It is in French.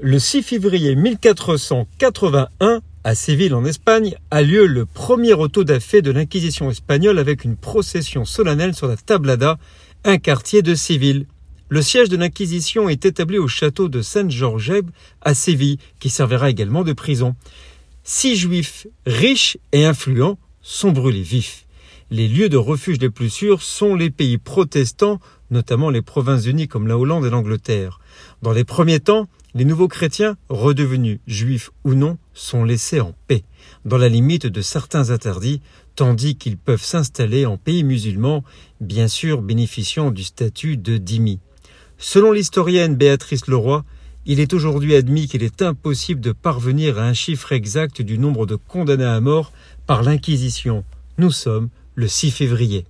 Le 6 février 1481, à Séville en Espagne, a lieu le premier auto da de l'Inquisition espagnole avec une procession solennelle sur la Tablada, un quartier de Séville. Le siège de l'Inquisition est établi au château de Saint Georges à Séville, qui servira également de prison. Six juifs riches et influents sont brûlés vifs. Les lieux de refuge les plus sûrs sont les pays protestants, notamment les provinces unies comme la Hollande et l'Angleterre. Dans les premiers temps, les nouveaux chrétiens, redevenus juifs ou non, sont laissés en paix, dans la limite de certains interdits, tandis qu'ils peuvent s'installer en pays musulmans, bien sûr bénéficiant du statut de dhimmi. Selon l'historienne Béatrice Leroy, il est aujourd'hui admis qu'il est impossible de parvenir à un chiffre exact du nombre de condamnés à mort par l'Inquisition. Nous sommes le 6 février.